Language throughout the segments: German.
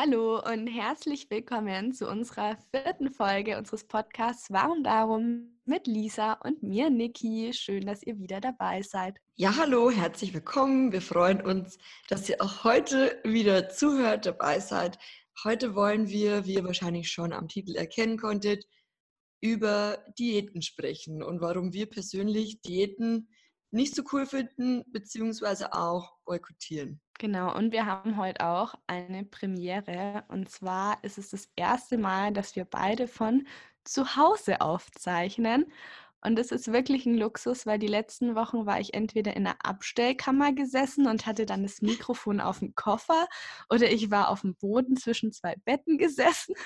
Hallo und herzlich willkommen zu unserer vierten Folge unseres Podcasts Warum Darum mit Lisa und mir, Niki. Schön, dass ihr wieder dabei seid. Ja, hallo, herzlich willkommen. Wir freuen uns, dass ihr auch heute wieder zuhört, dabei seid. Heute wollen wir, wie ihr wahrscheinlich schon am Titel erkennen konntet, über Diäten sprechen und warum wir persönlich Diäten nicht so cool finden, beziehungsweise auch boykottieren. Genau, und wir haben heute auch eine Premiere. Und zwar ist es das erste Mal, dass wir beide von zu Hause aufzeichnen. Und das ist wirklich ein Luxus, weil die letzten Wochen war ich entweder in einer Abstellkammer gesessen und hatte dann das Mikrofon auf dem Koffer oder ich war auf dem Boden zwischen zwei Betten gesessen.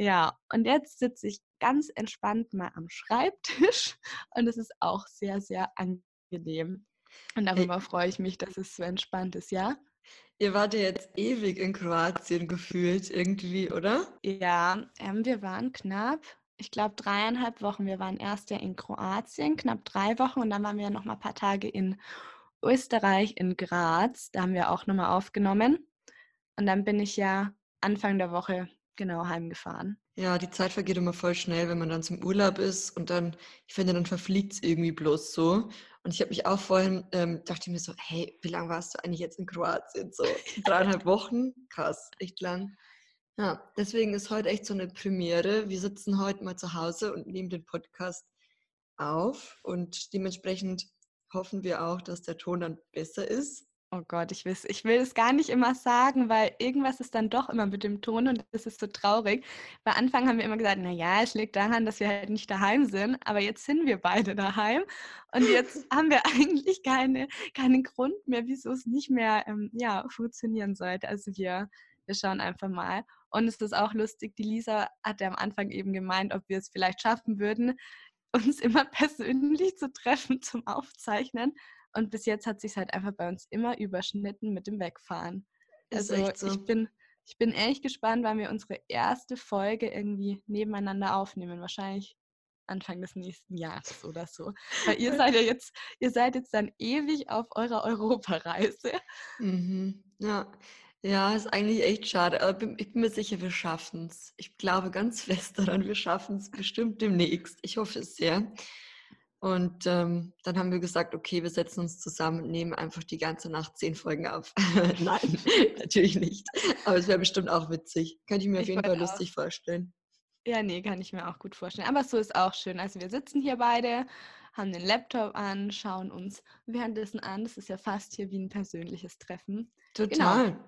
Ja, und jetzt sitze ich ganz entspannt mal am Schreibtisch und es ist auch sehr, sehr angenehm. Und darüber freue ich mich, dass es so entspannt ist, ja? Ihr wart ja jetzt ewig in Kroatien gefühlt irgendwie, oder? Ja, ähm, wir waren knapp, ich glaube dreieinhalb Wochen. Wir waren erst ja in Kroatien, knapp drei Wochen und dann waren wir noch mal ein paar Tage in Österreich, in Graz. Da haben wir auch nochmal aufgenommen. Und dann bin ich ja Anfang der Woche genau heimgefahren. Ja, die Zeit vergeht immer voll schnell, wenn man dann zum Urlaub ist und dann, ich finde, dann verfliegt es irgendwie bloß so. Und ich habe mich auch vorhin, ähm, dachte mir so, hey, wie lange warst du eigentlich jetzt in Kroatien? So dreieinhalb Wochen? Krass, echt lang. Ja, deswegen ist heute echt so eine Premiere. Wir sitzen heute mal zu Hause und nehmen den Podcast auf und dementsprechend hoffen wir auch, dass der Ton dann besser ist. Oh Gott, ich will, ich will es gar nicht immer sagen, weil irgendwas ist dann doch immer mit dem Ton und das ist so traurig. Bei Anfang haben wir immer gesagt, naja, es liegt daran, dass wir halt nicht daheim sind, aber jetzt sind wir beide daheim und jetzt haben wir eigentlich keine, keinen Grund mehr, wieso es nicht mehr ähm, ja, funktionieren sollte. Also wir, wir schauen einfach mal. Und es ist auch lustig, die Lisa hatte am Anfang eben gemeint, ob wir es vielleicht schaffen würden, uns immer persönlich zu treffen zum Aufzeichnen. Und bis jetzt hat sich halt einfach bei uns immer überschnitten mit dem Wegfahren. Ist also so. ich bin ich bin echt gespannt, wann wir unsere erste Folge irgendwie nebeneinander aufnehmen. Wahrscheinlich Anfang des nächsten Jahres oder so. Weil ihr seid ja jetzt, ihr seid jetzt dann ewig auf eurer Europareise. Mhm. Ja. Ja, ist eigentlich echt schade, aber ich bin mir sicher, wir schaffen es. Ich glaube ganz fest daran, wir schaffen es bestimmt demnächst. Ich hoffe es sehr. Und ähm, dann haben wir gesagt, okay, wir setzen uns zusammen und nehmen einfach die ganze Nacht zehn Folgen auf. Nein, natürlich nicht. Aber es wäre bestimmt auch witzig. Könnte ich mir ich auf jeden Fall auch. lustig vorstellen. Ja, nee, kann ich mir auch gut vorstellen. Aber so ist auch schön. Also wir sitzen hier beide, haben den Laptop an, schauen uns währenddessen an. Das ist ja fast hier wie ein persönliches Treffen. Total. Genau.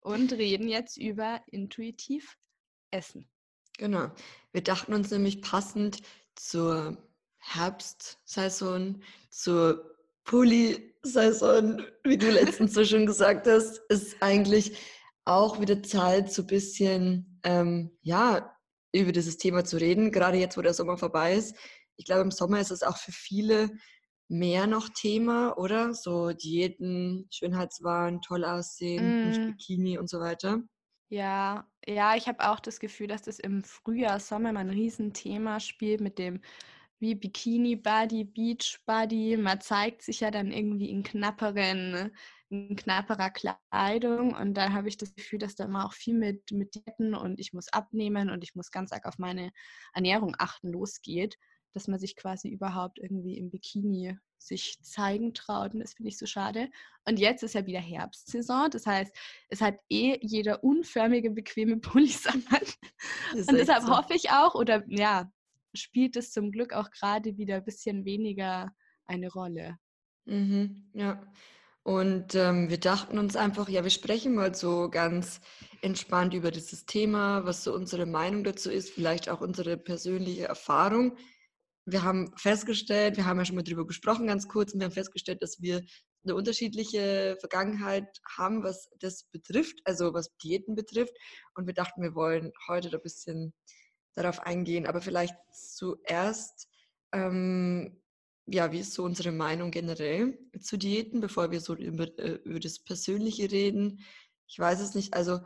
Und reden jetzt über intuitiv Essen. Genau. Wir dachten uns nämlich passend zur Herbstsaison zur Pulli-Saison, wie du letztens so schon gesagt hast, ist eigentlich auch wieder Zeit, so ein bisschen, ähm, ja, über dieses Thema zu reden, gerade jetzt, wo der Sommer vorbei ist. Ich glaube, im Sommer ist es auch für viele mehr noch Thema, oder? So Diäten, Schönheitswahn, toll aussehen, mm. Bikini und so weiter. Ja, ja, ich habe auch das Gefühl, dass das im Frühjahr, Sommer mal ein Riesenthema spielt mit dem wie Bikini Body, Beach Body. Man zeigt sich ja dann irgendwie in knapperen, in knapperer Kleidung und da habe ich das Gefühl, dass da immer auch viel mit, mit Diäten und ich muss abnehmen und ich muss ganz arg auf meine Ernährung achten losgeht, dass man sich quasi überhaupt irgendwie im Bikini sich zeigen traut und das finde ich so schade. Und jetzt ist ja wieder Herbstsaison, das heißt, es hat eh jeder unförmige, bequeme Pullis an. Und deshalb so. hoffe ich auch, oder ja, spielt es zum Glück auch gerade wieder ein bisschen weniger eine Rolle. Mhm, ja. Und ähm, wir dachten uns einfach, ja, wir sprechen mal so ganz entspannt über dieses Thema, was so unsere Meinung dazu ist, vielleicht auch unsere persönliche Erfahrung. Wir haben festgestellt, wir haben ja schon mal darüber gesprochen, ganz kurz, und wir haben festgestellt, dass wir eine unterschiedliche Vergangenheit haben, was das betrifft, also was Diäten betrifft. Und wir dachten, wir wollen heute ein bisschen darauf eingehen. Aber vielleicht zuerst, ähm, ja, wie ist so unsere Meinung generell zu Diäten, bevor wir so über, äh, über das Persönliche reden? Ich weiß es nicht. Also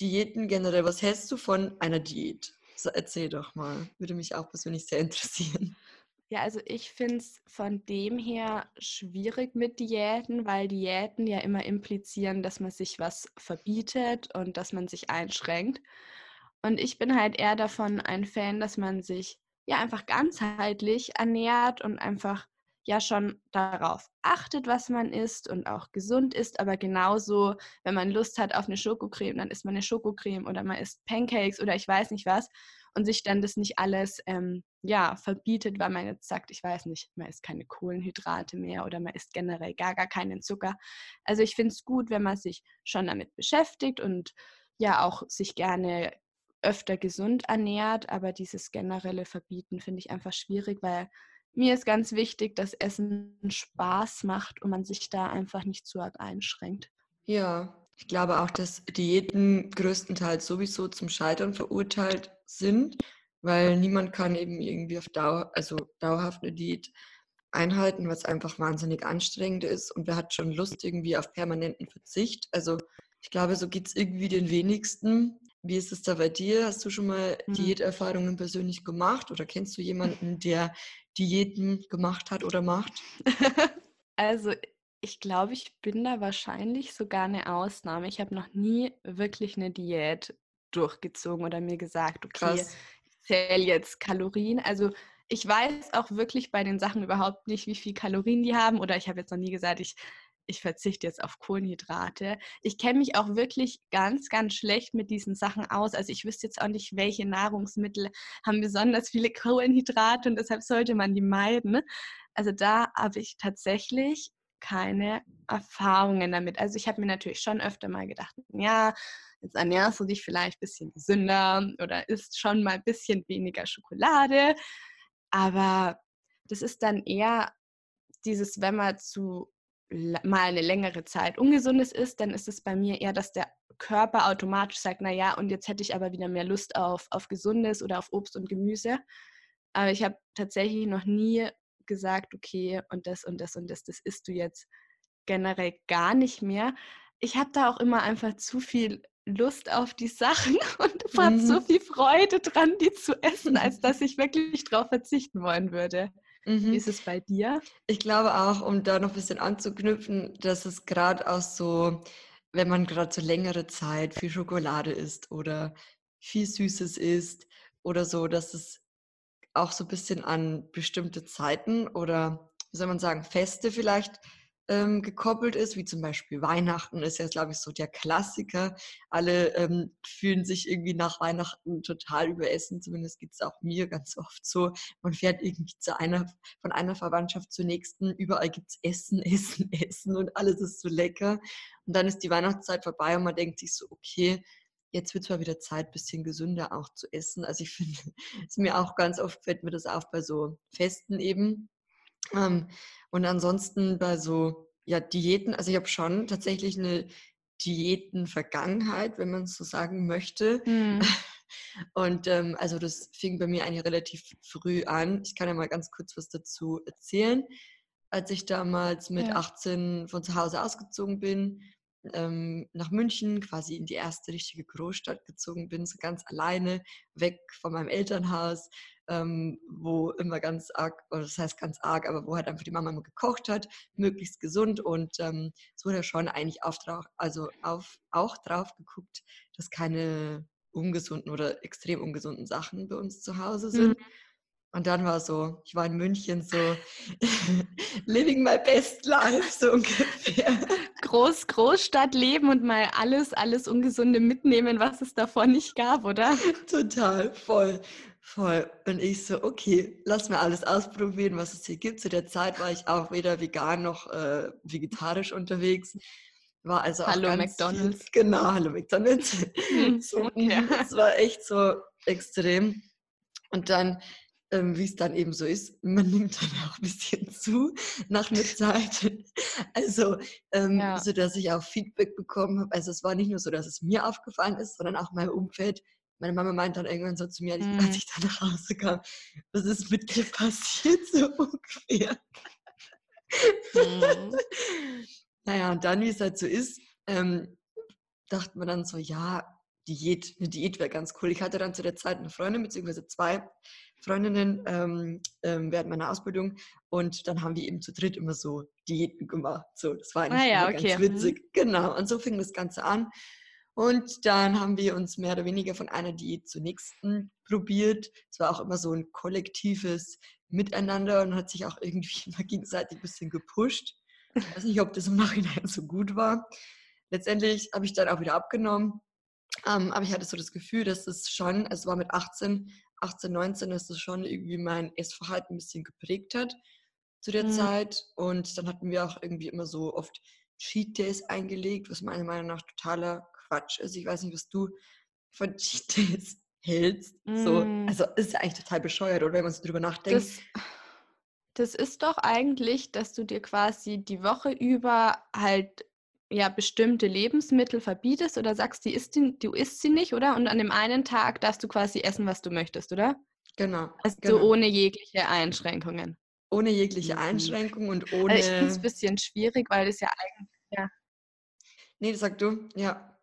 Diäten generell, was hältst du von einer Diät? So, erzähl doch mal. Würde mich auch persönlich sehr interessieren. Ja, also ich finde es von dem her schwierig mit Diäten, weil Diäten ja immer implizieren, dass man sich was verbietet und dass man sich einschränkt. Und ich bin halt eher davon ein Fan, dass man sich ja einfach ganzheitlich ernährt und einfach ja schon darauf achtet, was man isst und auch gesund ist, aber genauso, wenn man Lust hat auf eine Schokocreme, dann isst man eine Schokocreme oder man isst Pancakes oder ich weiß nicht was und sich dann das nicht alles ähm, ja verbietet, weil man jetzt sagt, ich weiß nicht, man isst keine Kohlenhydrate mehr oder man isst generell gar gar keinen Zucker. Also ich finde es gut, wenn man sich schon damit beschäftigt und ja auch sich gerne öfter gesund ernährt, aber dieses generelle Verbieten finde ich einfach schwierig, weil mir ist ganz wichtig, dass Essen Spaß macht und man sich da einfach nicht zu arg einschränkt. Ja, ich glaube auch, dass Diäten größtenteils sowieso zum Scheitern verurteilt sind, weil niemand kann eben irgendwie auf Dauer, also dauerhaft eine Diät einhalten, was einfach wahnsinnig anstrengend ist und wer hat schon Lust irgendwie auf permanenten Verzicht. Also ich glaube, so geht es irgendwie den wenigsten. Wie ist es da bei dir? Hast du schon mal mhm. Diäterfahrungen persönlich gemacht oder kennst du jemanden, der Diäten gemacht hat oder macht? also ich glaube, ich bin da wahrscheinlich sogar eine Ausnahme. Ich habe noch nie wirklich eine Diät durchgezogen oder mir gesagt, okay, Krass. ich zähle jetzt Kalorien. Also ich weiß auch wirklich bei den Sachen überhaupt nicht, wie viel Kalorien die haben. Oder ich habe jetzt noch nie gesagt, ich ich verzichte jetzt auf Kohlenhydrate. Ich kenne mich auch wirklich ganz, ganz schlecht mit diesen Sachen aus. Also ich wüsste jetzt auch nicht, welche Nahrungsmittel haben besonders viele Kohlenhydrate und deshalb sollte man die meiden. Also da habe ich tatsächlich keine Erfahrungen damit. Also ich habe mir natürlich schon öfter mal gedacht, ja, jetzt ernährst du dich vielleicht ein bisschen gesünder oder isst schon mal ein bisschen weniger Schokolade. Aber das ist dann eher dieses, wenn man zu mal eine längere Zeit Ungesundes ist, dann ist es bei mir eher, dass der Körper automatisch sagt, na ja, und jetzt hätte ich aber wieder mehr Lust auf, auf Gesundes oder auf Obst und Gemüse. Aber ich habe tatsächlich noch nie gesagt, okay, und das und das und das, das isst du jetzt generell gar nicht mehr. Ich habe da auch immer einfach zu viel Lust auf die Sachen und mhm. habe so viel Freude dran, die zu essen, als dass ich wirklich darauf verzichten wollen würde. Mhm. Wie ist es bei dir? Ich glaube auch, um da noch ein bisschen anzuknüpfen, dass es gerade auch so, wenn man gerade so längere Zeit viel Schokolade isst oder viel Süßes isst oder so, dass es auch so ein bisschen an bestimmte Zeiten oder, wie soll man sagen, Feste vielleicht ähm, gekoppelt ist, wie zum Beispiel Weihnachten ist ja, glaube ich, so der Klassiker. Alle ähm, fühlen sich irgendwie nach Weihnachten total überessen, zumindest geht es auch mir ganz oft so. Man fährt irgendwie zu einer, von einer Verwandtschaft zur nächsten, überall gibt es Essen, Essen, Essen und alles ist so lecker. Und dann ist die Weihnachtszeit vorbei und man denkt sich so, okay, jetzt wird mal wieder Zeit, ein bisschen gesünder auch zu essen. Also ich finde, es mir auch ganz oft fällt mir das auf bei so Festen eben, ähm, und ansonsten bei so ja, Diäten, also ich habe schon tatsächlich eine Diäten-Vergangenheit, wenn man es so sagen möchte. Mhm. Und ähm, also das fing bei mir eigentlich relativ früh an. Ich kann ja mal ganz kurz was dazu erzählen. Als ich damals mit ja. 18 von zu Hause ausgezogen bin, ähm, nach München, quasi in die erste richtige Großstadt gezogen bin, so ganz alleine, weg von meinem Elternhaus, ähm, wo immer ganz arg, oder das heißt ganz arg, aber wo halt einfach die Mama immer gekocht hat, möglichst gesund und ähm, so wurde schon eigentlich auf, also auf, auch drauf geguckt, dass keine ungesunden oder extrem ungesunden Sachen bei uns zu Hause sind. Mhm. Und dann war so, ich war in München so living my best life, so ungefähr. Groß, Großstadt leben und mal alles, alles Ungesunde mitnehmen, was es davor nicht gab, oder? Total, voll. Voll. Und ich so, okay, lass mir alles ausprobieren, was es hier gibt. Zu der Zeit war ich auch weder vegan noch äh, vegetarisch unterwegs. War also auch Hallo McDonalds. Viel, genau, hallo McDonalds. So, okay. Das war echt so extrem. Und dann, ähm, wie es dann eben so ist, man nimmt dann auch ein bisschen zu nach einer Zeit. Also, ähm, ja. so dass ich auch Feedback bekommen habe. Also es war nicht nur so, dass es mir aufgefallen ist, sondern auch meinem Umfeld meine Mama meint dann irgendwann so zu mir, mhm. als ich dann nach Hause kam, was ist mit dir passiert, so ungefähr. Mhm. naja, und dann, wie es halt so ist, ähm, dachte man dann so, ja, Diät. Eine Diät wäre ganz cool. Ich hatte dann zu der Zeit eine Freundin, beziehungsweise zwei Freundinnen ähm, ähm, während meiner Ausbildung und dann haben wir eben zu dritt immer so Diäten gemacht. So, das war eigentlich Ah ja, okay. ganz witzig. Genau, und so fing das Ganze an. Und dann haben wir uns mehr oder weniger von einer Diät zur nächsten probiert. Es war auch immer so ein kollektives Miteinander und hat sich auch irgendwie immer gegenseitig ein bisschen gepusht. Ich weiß nicht, ob das im Nachhinein so gut war. Letztendlich habe ich dann auch wieder abgenommen. Ähm, aber ich hatte so das Gefühl, dass es schon, also es war mit 18, 18, 19, dass es schon irgendwie mein Essverhalten ein bisschen geprägt hat zu der Mhm. Zeit. Und dann hatten wir auch irgendwie immer so oft Cheat Days eingelegt, was meiner Meinung nach totaler Quatsch ist. Ich weiß nicht, was du von Cheat Days hältst. So, Mm. also ist ja eigentlich total bescheuert, oder wenn man so drüber nachdenkt. Das, das ist doch eigentlich, dass du dir quasi die Woche über halt ja bestimmte Lebensmittel verbietest oder sagst, die isst die, du isst sie nicht, oder? Und an dem einen Tag darfst du quasi essen, was du möchtest, oder? Genau. Also genau. ohne jegliche Einschränkungen. ohne jegliche Mhm. Einschränkung und Also ich finde es ohne. ein bisschen schwierig, weil das ja eigentlich, ja. Nee, sag du, ja.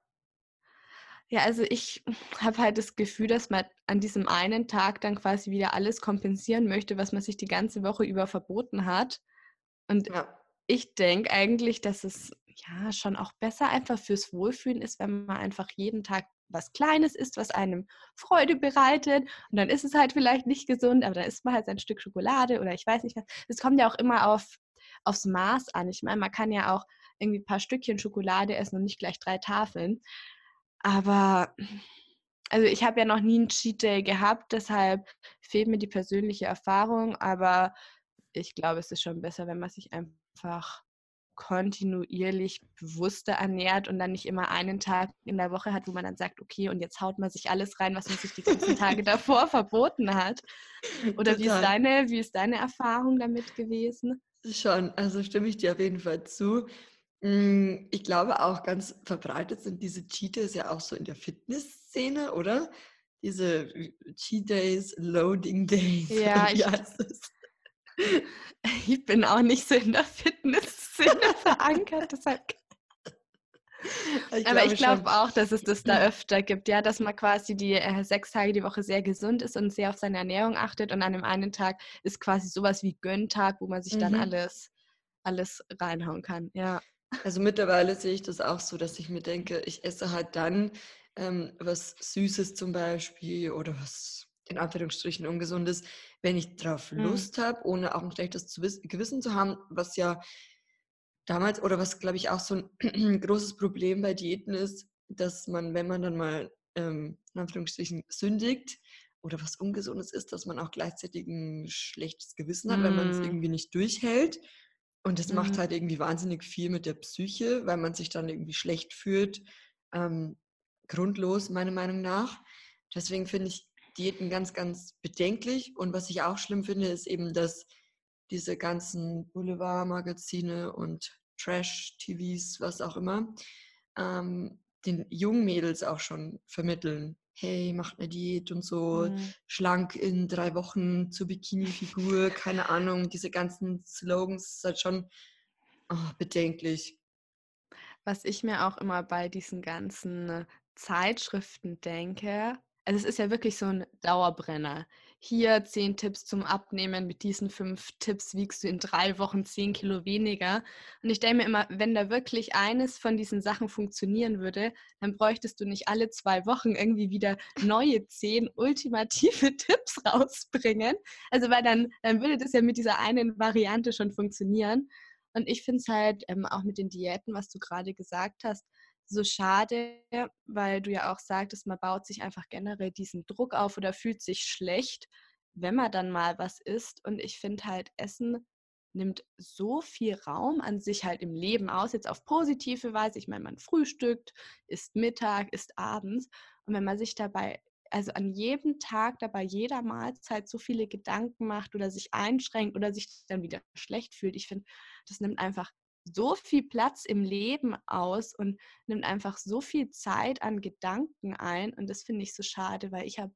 Ja, also ich habe halt das Gefühl, dass man an diesem einen Tag dann quasi wieder alles kompensieren möchte, was man sich die ganze Woche über verboten hat. Und Ja, ich denke eigentlich, dass es ja schon auch besser einfach fürs Wohlfühlen ist, wenn man einfach jeden Tag was Kleines isst, was einem Freude bereitet. Und dann ist es halt vielleicht nicht gesund, aber dann isst man halt sein Stück Schokolade oder ich weiß nicht was. Es kommt ja auch immer auf, aufs Maß an. Ich meine, man kann ja auch irgendwie ein paar Stückchen Schokolade essen und nicht gleich drei Tafeln. Aber also ich habe ja noch nie einen Cheat Day gehabt, deshalb fehlt mir die persönliche Erfahrung. Aber ich glaube, es ist schon besser, wenn man sich einfach kontinuierlich bewusster ernährt und dann nicht immer einen Tag in der Woche hat, wo man dann sagt, okay, und jetzt haut man sich alles rein, was man sich die ganzen Tage davor verboten hat. Oder wie ist, deine, wie ist deine Erfahrung damit gewesen? Schon, also stimme ich dir auf jeden Fall zu. Mm, Ich glaube auch ganz verbreitet sind diese Cheat Days ja auch so in der Fitnessszene, oder? Diese Cheat Days, Loading Days. Ja, ich-? Ich bin auch nicht so in der Fitnessszene verankert, deshalb Ich Aber ich glaube auch, dass es das da öfter gibt, ja, dass man quasi die äh, sechs Tage die Woche sehr gesund ist und sehr auf seine Ernährung achtet und an dem einen Tag ist quasi sowas wie Gönntag, wo man sich dann Mhm. alles, alles reinhauen kann. Ja. Also mittlerweile sehe ich das auch so, dass ich mir denke, ich esse halt dann ähm, was Süßes zum Beispiel oder was in Anführungsstrichen Ungesundes, wenn ich drauf Mhm. Lust habe, ohne auch ein schlechtes Gewissen zu haben, was ja damals oder was glaube ich auch so ein großes Problem bei Diäten ist, dass man, wenn man dann mal ähm, in Anführungsstrichen sündigt oder was Ungesundes ist, dass man auch gleichzeitig ein schlechtes Gewissen hat, wenn man es irgendwie nicht durchhält. Und das macht Mhm. halt irgendwie wahnsinnig viel mit der Psyche, weil man sich dann irgendwie schlecht fühlt. Ähm, grundlos, meiner Meinung nach. Deswegen finde ich Diäten ganz, ganz bedenklich. Und was ich auch schlimm finde, ist eben, dass diese ganzen Boulevardmagazine und Trash-TVs, was auch immer, ähm, den jungen Mädels auch schon vermitteln. Hey, macht eine Diät und so, Mhm. schlank in drei Wochen zur Bikini-Figur, keine Ahnung, diese ganzen Slogans ist halt schon oh, bedenklich. Was ich mir auch immer bei diesen ganzen Zeitschriften denke, also es ist ja wirklich so ein Dauerbrenner. Hier zehn Tipps zum Abnehmen, mit diesen fünf Tipps wiegst du in drei Wochen zehn Kilo weniger. Und ich denke mir immer, wenn da wirklich eines von diesen Sachen funktionieren würde, dann bräuchtest du nicht alle zwei Wochen irgendwie wieder neue zehn ultimative Tipps rausbringen. Also weil dann, dann würde das ja mit dieser einen Variante schon funktionieren. Und ich finde es halt ähm, auch mit den Diäten, was du gerade gesagt hast, so schade, weil du ja auch sagtest, man baut sich einfach generell diesen Druck auf oder fühlt sich schlecht, wenn man dann mal was isst. Und ich finde halt, Essen nimmt so viel Raum an sich halt im Leben aus, jetzt auf positive Weise. Ich meine, man frühstückt, isst Mittag, isst abends. Und wenn man sich dabei, also an jedem Tag dabei jeder Mahlzeit so viele Gedanken macht oder sich einschränkt oder sich dann wieder schlecht fühlt, ich finde, das nimmt einfach so viel Platz im Leben aus und nimmt einfach so viel Zeit an Gedanken ein. Und das finde ich so schade, weil ich habe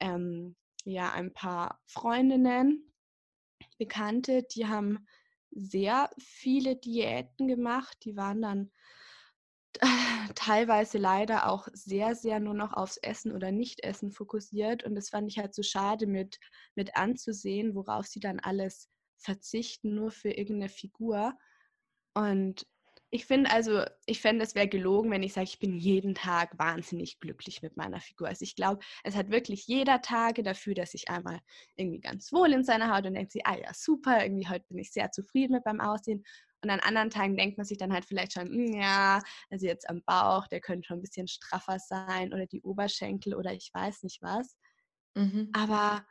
ähm, ja ein paar Freundinnen, Bekannte, die haben sehr viele Diäten gemacht. Die waren dann teilweise leider auch sehr, sehr nur noch aufs Essen oder Nicht-Essen fokussiert. Und das fand ich halt so schade mit, mit anzusehen, worauf sie dann alles verzichten, nur für irgendeine Figur. Und ich finde also, ich fände, es wäre gelogen, wenn ich sage, ich bin jeden Tag wahnsinnig glücklich mit meiner Figur. Also ich glaube, es hat wirklich jeder Tage dafür, dass ich einmal irgendwie ganz wohl in seiner Haut und denkt sie, ah ja, super, irgendwie heute bin ich sehr zufrieden mit meinem Aussehen. Und an anderen Tagen denkt man sich dann halt vielleicht schon, hm, ja, also jetzt am Bauch, der könnte schon ein bisschen straffer sein oder die Oberschenkel oder ich weiß nicht was. Mhm. Aber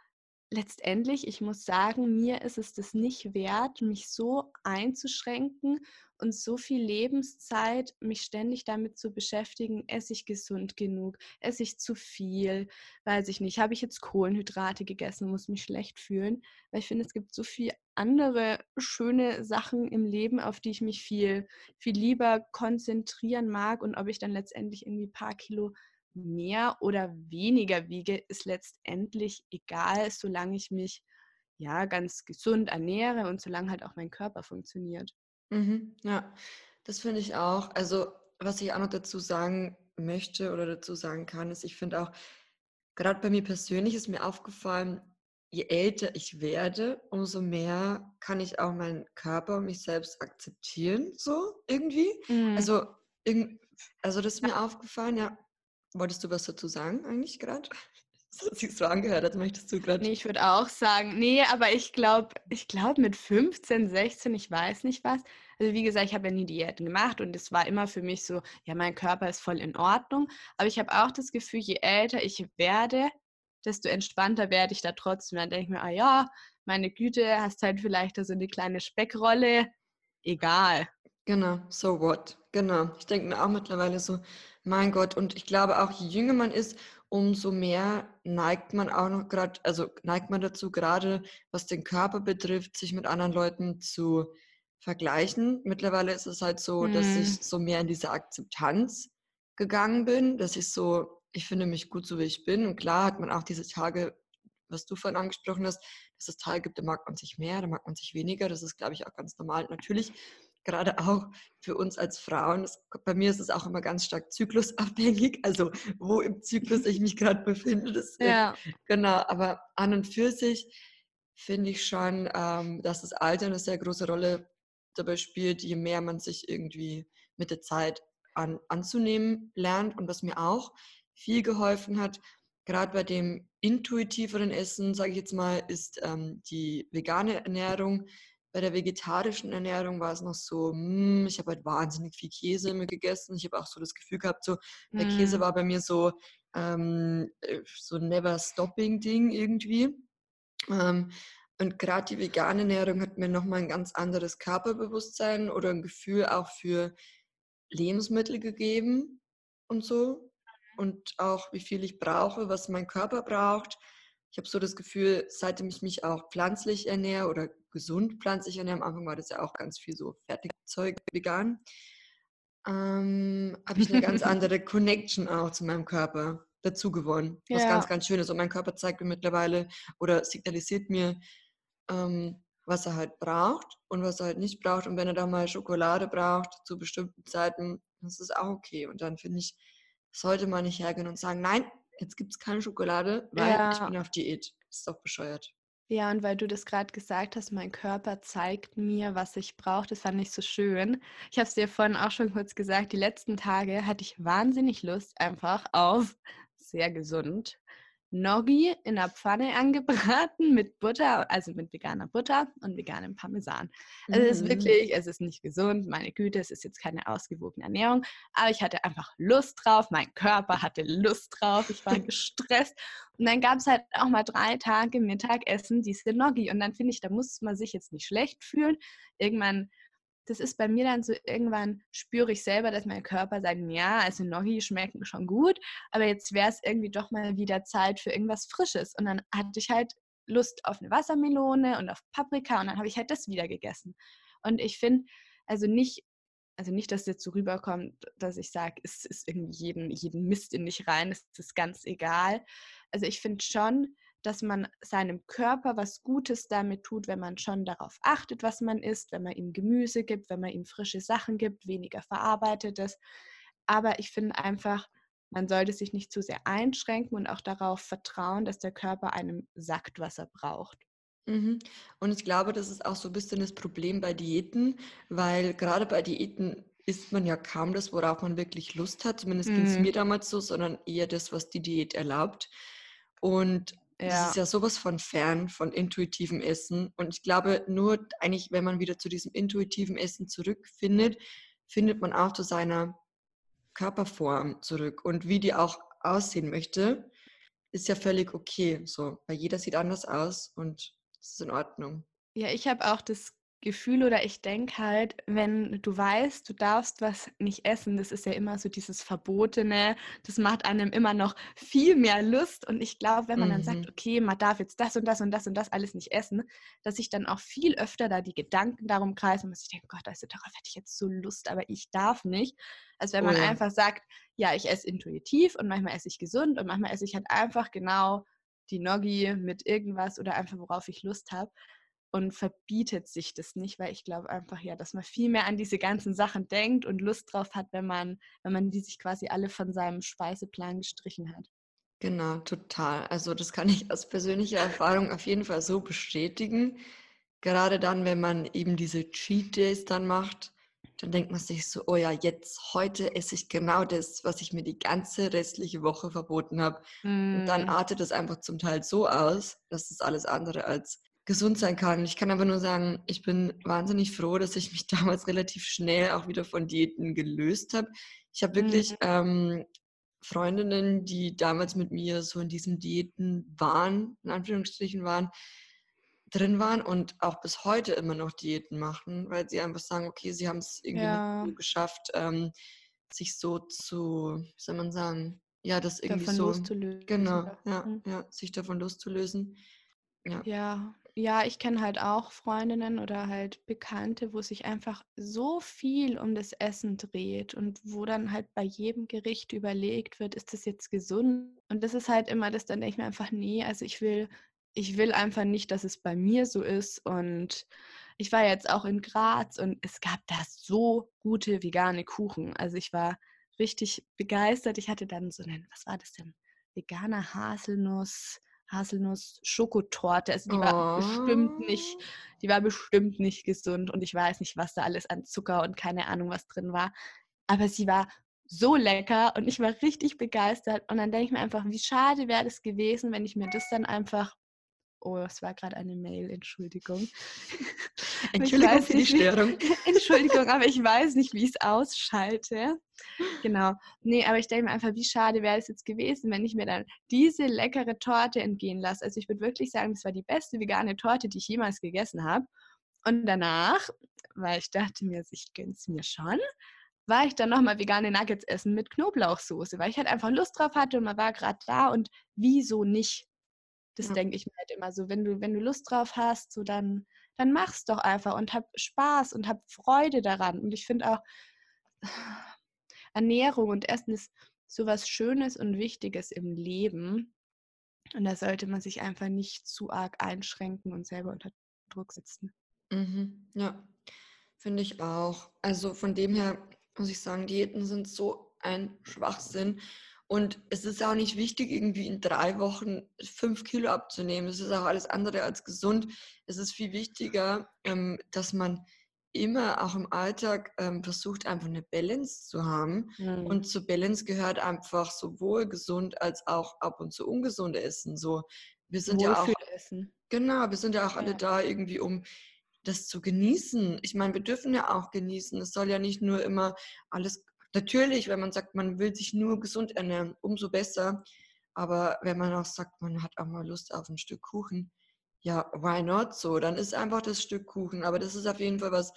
letztendlich, ich muss sagen, mir ist es das nicht wert, mich so einzuschränken und so viel Lebenszeit, mich ständig damit zu beschäftigen, esse ich gesund genug, esse ich zu viel, weiß ich nicht, habe ich jetzt Kohlenhydrate gegessen, muss mich schlecht fühlen, weil ich finde, es gibt so viele andere schöne Sachen im Leben, auf die ich mich viel, viel lieber konzentrieren mag und ob ich dann letztendlich irgendwie ein paar Kilo mehr oder weniger wiege, ist letztendlich egal, solange ich mich ja ganz gesund ernähre und solange halt auch mein Körper funktioniert. Mhm, ja, das finde ich auch. Also, was ich auch noch dazu sagen möchte oder dazu sagen kann, ist, ich finde auch, gerade bei mir persönlich ist mir aufgefallen, je älter ich werde, umso mehr kann ich auch meinen Körper und mich selbst akzeptieren, so irgendwie. Mhm. Also, also das ist mir aufgefallen, ja, Wolltest du was dazu sagen eigentlich gerade? Das hat sich so angehört, als möchtest du gerade. Nee, ich würde auch sagen, nee, aber ich glaube, ich glaube mit 15, 16, ich weiß nicht was. Also wie gesagt, ich habe ja nie Diäten gemacht und es war immer für mich so, ja, mein Körper ist voll in Ordnung. Aber ich habe auch das Gefühl, je älter ich werde, desto entspannter werde ich da trotzdem. Dann denke ich mir, ah ja, meine Güte, hast halt vielleicht so eine kleine Speckrolle. Egal. Genau, so what? Genau. Ich denke mir auch mittlerweile so, mein Gott, und ich glaube auch, je jünger man ist, umso mehr neigt man auch noch gerade, also neigt man dazu, gerade was den Körper betrifft, sich mit anderen Leuten zu vergleichen. Mittlerweile ist es halt so, mhm. dass ich so mehr in diese Akzeptanz gegangen bin, dass ich so, ich finde mich gut so, wie ich bin. Und klar hat man auch diese Tage, was du vorhin angesprochen hast, dass es Tage gibt, da mag man sich mehr, da mag man sich weniger. Das ist, glaube ich, auch ganz normal. Natürlich gerade auch für uns als Frauen, das, bei mir ist es auch immer ganz stark zyklusabhängig, also wo im Zyklus ich mich gerade befinde. Das, ja. Genau, aber an und für sich finde ich schon, ähm, dass das Alter eine sehr große Rolle dabei spielt, je mehr man sich irgendwie mit der Zeit an, anzunehmen lernt. Und was mir auch viel geholfen hat, gerade bei dem intuitiveren Essen, sage ich jetzt mal, ist ähm, die vegane Ernährung bei der vegetarischen Ernährung war es noch so, mm, ich habe halt wahnsinnig viel Käse immer gegessen. Ich habe auch so das Gefühl gehabt, so der mm. Käse war bei mir so ähm, äh, so ein never stopping Ding irgendwie. Ähm, und gerade die vegane Ernährung hat mir nochmal ein ganz anderes Körperbewusstsein oder ein Gefühl auch für Lebensmittel gegeben und so. Und auch wie viel ich brauche, was mein Körper braucht. Ich habe so das Gefühl, seitdem ich mich auch pflanzlich ernähre oder gesund pflanzlich ernähre. Am Anfang war das ja auch ganz viel so Fertigzeug vegan. Ähm, habe ich eine ganz andere Connection auch zu meinem Körper dazu gewonnen. Was ja. ganz, ganz schön ist. Und mein Körper zeigt mir mittlerweile oder signalisiert mir, ähm, was er halt braucht und was er halt nicht braucht. Und wenn er da mal Schokolade braucht zu bestimmten Zeiten, das ist auch okay. Und dann finde ich, sollte man nicht hergehen und sagen, nein, jetzt gibt es keine Schokolade, weil ja. ich bin auf Diät. Das ist doch bescheuert. Ja, und weil du das gerade gesagt hast, mein Körper zeigt mir, was ich brauche, das fand ich so schön. Ich habe es dir vorhin auch schon kurz gesagt, die letzten Tage hatte ich wahnsinnig Lust einfach auf sehr gesund Gnocchi in der Pfanne angebraten mit Butter, also mit veganer Butter und veganem Parmesan. Also es ist mhm. wirklich, es ist nicht gesund, meine Güte, es ist jetzt keine ausgewogene Ernährung, aber ich hatte einfach Lust drauf, mein Körper hatte Lust drauf, ich war gestresst und dann gab es halt auch mal drei Tage Mittagessen diese Gnocchi und dann finde ich, da muss man sich jetzt nicht schlecht fühlen. Irgendwann das ist bei mir dann so, irgendwann spüre ich selber, dass mein Körper sagt, ja, also Gnocchi schmecken schon gut, aber jetzt wäre es irgendwie doch mal wieder Zeit für irgendwas Frisches. Und dann hatte ich halt Lust auf eine Wassermelone und auf Paprika und dann habe ich halt das wieder gegessen. Und ich finde, also nicht, also nicht, dass jetzt so rüberkommt, dass ich sage, es ist irgendwie jeden, jeden Mist in mich rein, es ist ganz egal. Also ich finde schon, dass man seinem Körper was Gutes damit tut, wenn man schon darauf achtet, was man isst, wenn man ihm Gemüse gibt, wenn man ihm frische Sachen gibt, weniger verarbeitetes. Aber ich finde einfach, man sollte sich nicht zu sehr einschränken und auch darauf vertrauen, dass der Körper einem sagt, was er braucht. Mhm. Und ich glaube, das ist auch so ein bisschen das Problem bei Diäten, weil gerade bei Diäten isst man ja kaum das, worauf man wirklich Lust hat. Zumindest ging es Mhm. mir damals so, sondern eher das, was die Diät erlaubt. Und das ist Ja. ja sowas von fern von intuitivem Essen. Und ich glaube, nur eigentlich, wenn man wieder zu diesem intuitiven Essen zurückfindet, findet man auch zu seiner Körperform zurück. Und wie die auch aussehen möchte, ist ja völlig okay. So, weil jeder sieht anders aus und das ist in Ordnung. Ja, ich habe auch das Gefühl oder ich denke halt, wenn du weißt, du darfst was nicht essen, das ist ja immer so dieses Verbotene, das macht einem immer noch viel mehr Lust. Und ich glaube, wenn man dann sagt, Mhm. okay, man darf jetzt das und das und das und das alles nicht essen, dass sich dann auch viel öfter da die Gedanken darum kreisen und man sich denkt, Gott, also darauf hätte ich jetzt so Lust, aber ich darf nicht. Also wenn Oh man ja. einfach sagt, ja, ich esse intuitiv und manchmal esse ich gesund und manchmal esse ich halt einfach genau die Gnocchi mit irgendwas oder einfach worauf ich Lust habe und verbietet sich das nicht, weil ich glaube einfach ja, dass man viel mehr an diese ganzen Sachen denkt und Lust drauf hat, wenn man, wenn man die sich quasi alle von seinem Speiseplan gestrichen hat. Genau, total. Also das kann ich aus persönlicher Erfahrung auf jeden Fall so bestätigen. Gerade dann, wenn man eben diese Cheat Days dann macht, dann denkt man sich so, oh ja, jetzt, heute esse ich genau das, was ich mir die ganze restliche Woche verboten habe. Und dann Mm, artet es einfach zum Teil so aus, dass es alles andere als gesund sein kann. Ich kann aber nur sagen, ich bin wahnsinnig froh, dass ich mich damals relativ schnell auch wieder von Diäten gelöst habe. Ich habe wirklich mm, ähm, Freundinnen, die damals mit mir so in diesen Diäten waren, in Anführungsstrichen waren, drin waren und auch bis heute immer noch Diäten machen, weil sie einfach sagen, okay, sie haben es irgendwie ja, geschafft, ähm, sich so zu, wie soll man sagen, ja, das irgendwie davon so, loszulösen. genau, ja, Mm. ja, sich davon loszulösen. Ja. Ja, ja, ich kenne halt auch Freundinnen oder halt Bekannte, wo sich einfach so viel um das Essen dreht und wo dann halt bei jedem Gericht überlegt wird, ist das jetzt gesund? Und das ist halt immer das, dann denke ich mir einfach, nee, also ich will, ich will einfach nicht, dass es bei mir so ist. Und ich war jetzt auch in Graz und es gab da so gute vegane Kuchen. Also ich war richtig begeistert. Ich hatte dann so einen, was war das denn? Veganer Haselnuss. Haselnuss-Schokotorte. Also die war bestimmt nicht, Oh. die war bestimmt nicht gesund und ich weiß nicht, was da alles an Zucker und keine Ahnung, was drin war. Aber sie war so lecker und ich war richtig begeistert. Und dann denke ich mir einfach, wie schade wäre das gewesen, wenn ich mir das dann einfach. Oh, es war gerade eine Mail, Entschuldigung. Entschuldigung für die Störung. Entschuldigung, aber ich weiß nicht, wie ich es ausschalte. Genau. Nee, aber ich denke mir einfach, wie schade wäre es jetzt gewesen, wenn ich mir dann diese leckere Torte entgehen lasse. Also ich würde wirklich sagen, das war die beste vegane Torte, die ich jemals gegessen habe. Und danach, weil ich dachte mir, ich gönn's mir schon, war ich dann nochmal vegane Nuggets essen mit Knoblauchsoße, weil ich halt einfach Lust drauf hatte und man war gerade da und wieso nicht? Das Ja. denke ich mir halt immer so, wenn du, wenn du Lust drauf hast, so dann, dann mach's doch einfach und hab Spaß und hab Freude daran. Und ich finde auch, Ernährung und Essen ist sowas Schönes und Wichtiges im Leben. Und da sollte man sich einfach nicht zu arg einschränken und selber unter Druck setzen. Mhm. Ja, finde ich auch. Also von dem her muss ich sagen, Diäten sind so ein Schwachsinn. Und es ist auch nicht wichtig, irgendwie in drei Wochen fünf Kilo abzunehmen. Das ist auch alles andere als gesund. Es ist viel wichtiger, ähm, dass man immer auch im Alltag ähm, versucht, einfach eine Balance zu haben. Mhm. Und zur Balance gehört einfach sowohl gesund als auch ab und zu ungesund Essen. So, wir sind ja auch Wohlfühlessen. Genau, wir sind ja auch alle Ja. da irgendwie, um das zu genießen. Ich meine, wir dürfen ja auch genießen. Es soll ja nicht nur immer alles, natürlich, wenn man sagt, man will sich nur gesund ernähren, umso besser. Aber wenn man auch sagt, man hat auch mal Lust auf ein Stück Kuchen, ja, why not so? Dann ist einfach das Stück Kuchen. Aber das ist auf jeden Fall was,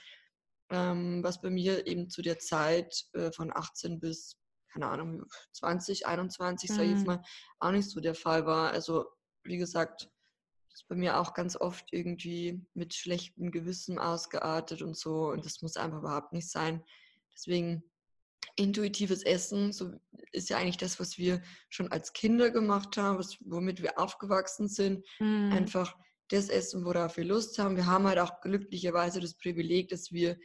ähm, was bei mir eben zu der Zeit äh, von 18 bis, keine Ahnung, 20, 21, sag ich jetzt Mhm. mal, auch nicht so der Fall war. Also, wie gesagt, das ist bei mir auch ganz oft irgendwie mit schlechtem Gewissen ausgeartet und so. Und das muss einfach überhaupt nicht sein. Deswegen intuitives Essen so ist ja eigentlich das, was wir schon als Kinder gemacht haben, was, womit wir aufgewachsen sind. Mhm. Einfach das Essen, worauf wir Lust haben. Wir haben halt auch glücklicherweise das Privileg, dass wir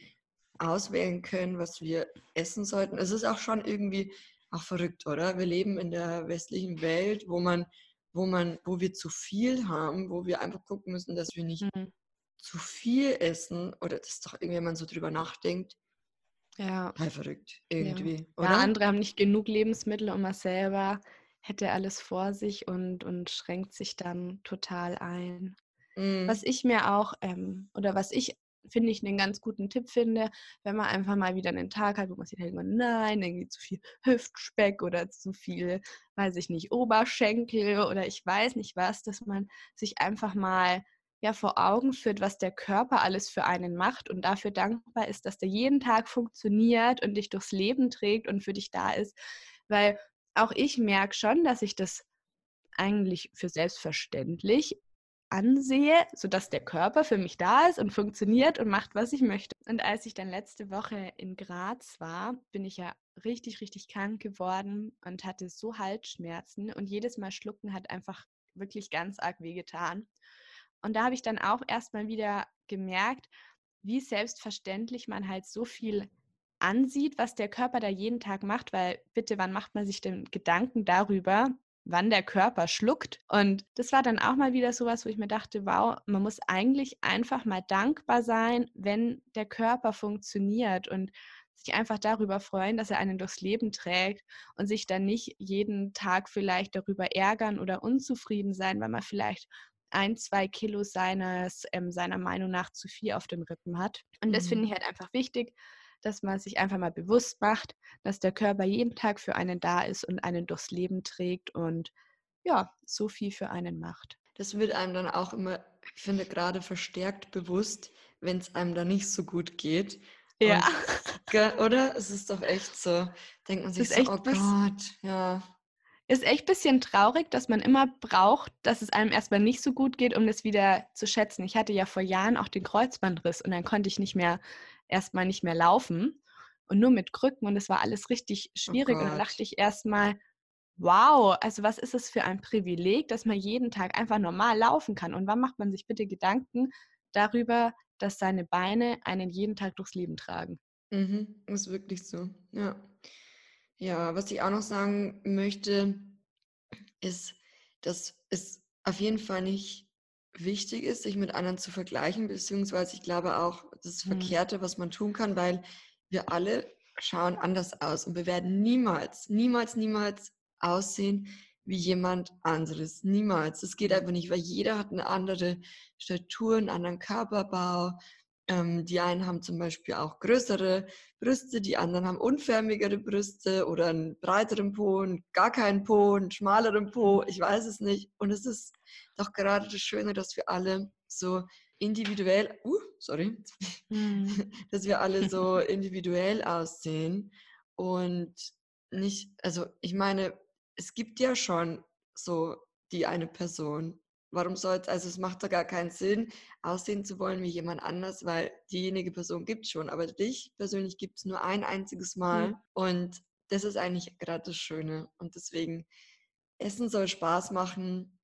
auswählen können, was wir essen sollten. Es ist auch schon irgendwie auch verrückt, oder? Wir leben in der westlichen Welt, wo man, wo man, wo wir zu viel haben, wo wir einfach gucken müssen, dass wir nicht mhm. zu viel essen oder das ist doch irgendwie, wenn man so drüber nachdenkt. Ja. Total verrückt, irgendwie. Ja. Oder? ja, andere haben nicht genug Lebensmittel und man selber hätte alles vor sich und, und schränkt sich dann total ein. Mhm. Was ich mir auch, ähm, oder was ich finde ich einen ganz guten Tipp finde, wenn man einfach mal wieder einen Tag hat, wo man sich denkt, nein, irgendwie zu viel Hüftspeck oder zu viel, weiß ich nicht, Oberschenkel oder ich weiß nicht was, dass man sich einfach mal ja vor Augen führt, was der Körper alles für einen macht und dafür dankbar ist, dass der jeden Tag funktioniert und dich durchs Leben trägt und für dich da ist. Weil auch ich merke schon, dass ich das eigentlich für selbstverständlich ansehe, sodass der Körper für mich da ist und funktioniert und macht, was ich möchte. Und als ich dann letzte Woche in Graz war, bin ich ja richtig, richtig krank geworden und hatte so Halsschmerzen und jedes Mal schlucken hat einfach wirklich ganz arg wehgetan. Und da habe ich dann auch erstmal wieder gemerkt, wie selbstverständlich man halt so viel ansieht, was der Körper da jeden Tag macht, weil bitte, wann macht man sich denn Gedanken darüber, wann der Körper schluckt? Und das war dann auch mal wieder sowas, wo ich mir dachte, wow, man muss eigentlich einfach mal dankbar sein, wenn der Körper funktioniert und sich einfach darüber freuen, dass er einen durchs Leben trägt und sich dann nicht jeden Tag vielleicht darüber ärgern oder unzufrieden sein, weil man vielleicht ein, zwei Kilo seines, ähm, seiner Meinung nach zu viel auf den Rippen hat. Und das finde mhm. ich halt einfach wichtig, dass man sich einfach mal bewusst macht, dass der Körper jeden Tag für einen da ist und einen durchs Leben trägt und ja, so viel für einen macht. Das wird einem dann auch immer, ich finde, gerade verstärkt bewusst, wenn es einem da nicht so gut geht. Ja. Und, oder? Es ist doch echt so. Denkt man sich so, oh Gott, ja. Ist echt ein bisschen traurig, dass man immer braucht, dass es einem erstmal nicht so gut geht, um das wieder zu schätzen. Ich hatte ja vor Jahren auch den Kreuzbandriss und dann konnte ich nicht mehr erstmal nicht mehr laufen und nur mit Krücken und es war alles richtig oh schwierig. Oh und dann dachte ich erstmal, wow, also was ist es für ein Privileg, dass man jeden Tag einfach normal laufen kann? Und wann macht man sich bitte Gedanken darüber, dass seine Beine einen jeden Tag durchs Leben tragen? Mhm, ist wirklich so, ja. Ja, was ich auch noch sagen möchte, ist, dass es auf jeden Fall nicht wichtig ist, sich mit anderen zu vergleichen, beziehungsweise ich glaube auch, das mhm. Verkehrte, was man tun kann, weil wir alle schauen anders aus und wir werden niemals, niemals, niemals aussehen wie jemand anderes. Niemals. Das geht einfach nicht, weil jeder hat eine andere Statur, einen anderen Körperbau, ähm, die einen haben zum Beispiel auch größere Brüste, die anderen haben unförmigere Brüste oder einen breiteren Po, und gar keinen Po, einen schmaleren Po, ich weiß es nicht. Und es ist doch gerade das Schöne, dass wir alle so individuell, uh, sorry, mhm. dass wir alle so individuell aussehen und nicht, also ich meine, es gibt ja schon so die eine Person, Warum soll es, also es macht doch gar keinen Sinn, aussehen zu wollen wie jemand anders, weil diejenige Person gibt es schon, aber dich persönlich gibt es nur ein einziges Mal mhm. und das ist eigentlich gerade das Schöne und deswegen, Essen soll Spaß machen,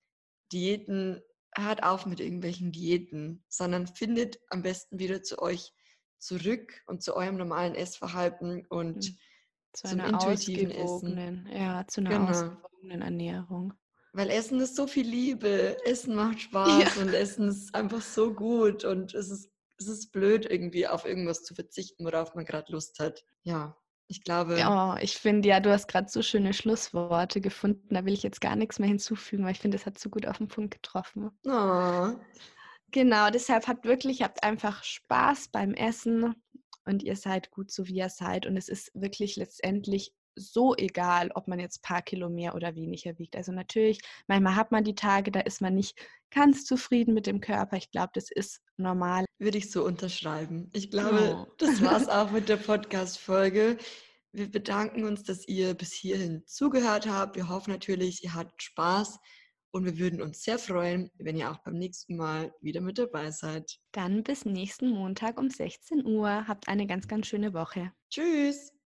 Diäten, hört auf mit irgendwelchen Diäten, sondern findet am besten wieder zu euch zurück und zu eurem normalen Essverhalten und mhm. zu zum intuitiven Essen. Ja, zu einer genau. ausgewogenen Ernährung. Weil Essen ist so viel Liebe, Essen macht Spaß ja. und Essen ist einfach so gut und es ist, es ist blöd, irgendwie auf irgendwas zu verzichten, worauf man gerade Lust hat. Ja, ich glaube. Ja, ich finde, ja, du hast gerade so schöne Schlussworte gefunden. Da will ich jetzt gar nichts mehr hinzufügen, weil ich finde, es hat so gut auf den Punkt getroffen. Oh. Genau, deshalb habt wirklich, habt einfach Spaß beim Essen und ihr seid gut so, wie ihr seid. Und es ist wirklich letztendlich so egal, ob man jetzt ein paar Kilo mehr oder weniger wiegt. Also natürlich, manchmal hat man die Tage, da ist man nicht ganz zufrieden mit dem Körper. Ich glaube, das ist normal. Würde ich so unterschreiben. Ich glaube, oh. das war es auch mit der Podcast-Folge. Wir bedanken uns, dass ihr bis hierhin zugehört habt. Wir hoffen natürlich, ihr hattet Spaß und wir würden uns sehr freuen, wenn ihr auch beim nächsten Mal wieder mit dabei seid. Dann bis nächsten Montag um 16 Uhr. Habt eine ganz, ganz schöne Woche. Tschüss.